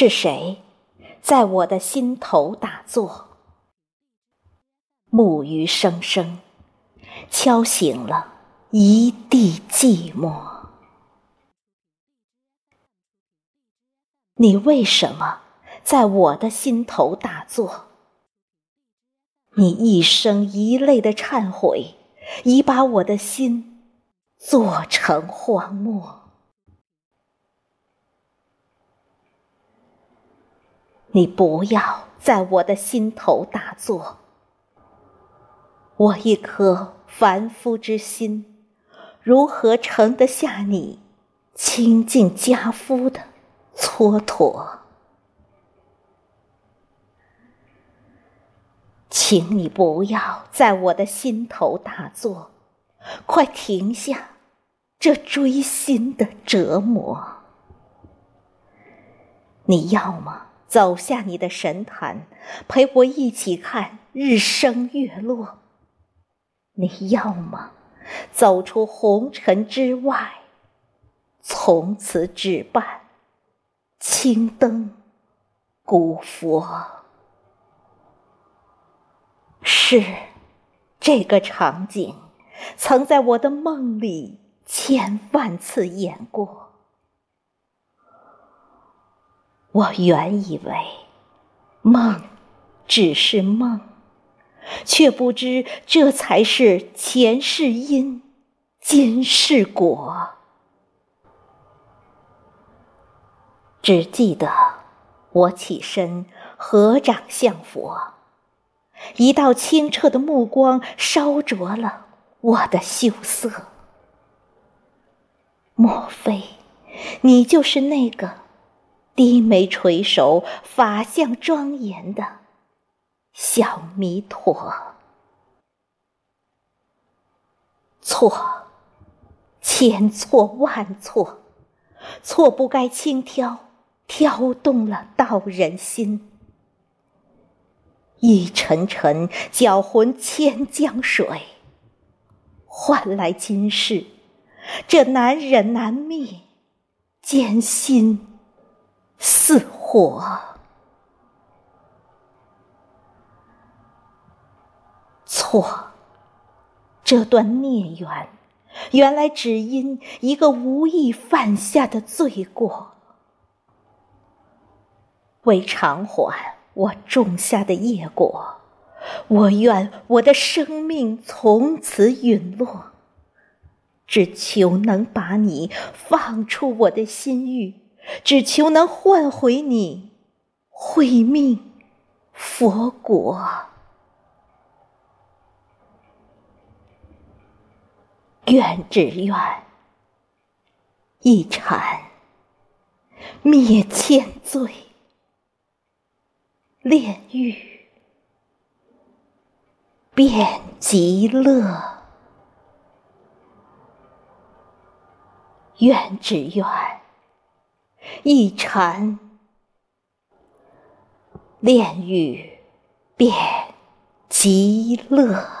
是谁在我的心头打坐？木鱼声声敲醒了一地寂寞。你为什么在我的心头打坐？你一声一泪的忏悔，已把我的心做成荒漠。你不要在我的心头打坐，我一颗凡夫之心，如何盛得下你清净家夫的蹉跎？请你不要在我的心头打坐，快停下这锥心的折磨。你要么？走下你的神坛，陪我一起看日升月落。你要么走出红尘之外，从此只伴青灯古佛。是这个场景，曾在我的梦里千万次演过。我原以为梦只是梦，却不知这才是前世因，今世果。只记得我起身合掌向佛，一道清澈的目光烧灼了我的羞涩。莫非你就是那个？低眉垂首、法相庄严的小弥陀，错，千错万错，错不该轻挑，挑动了道人心，一沉沉搅浑千江水，换来今世这难忍难灭艰辛。似火，错，这段孽缘，原来只因一个无意犯下的罪过。为偿还我种下的业果，我愿我的生命从此陨落，只求能把你放出我的心域。只求能换回你慧命佛果，愿只愿一禅灭千罪，炼狱变极乐，愿只愿。一禅炼狱便极乐。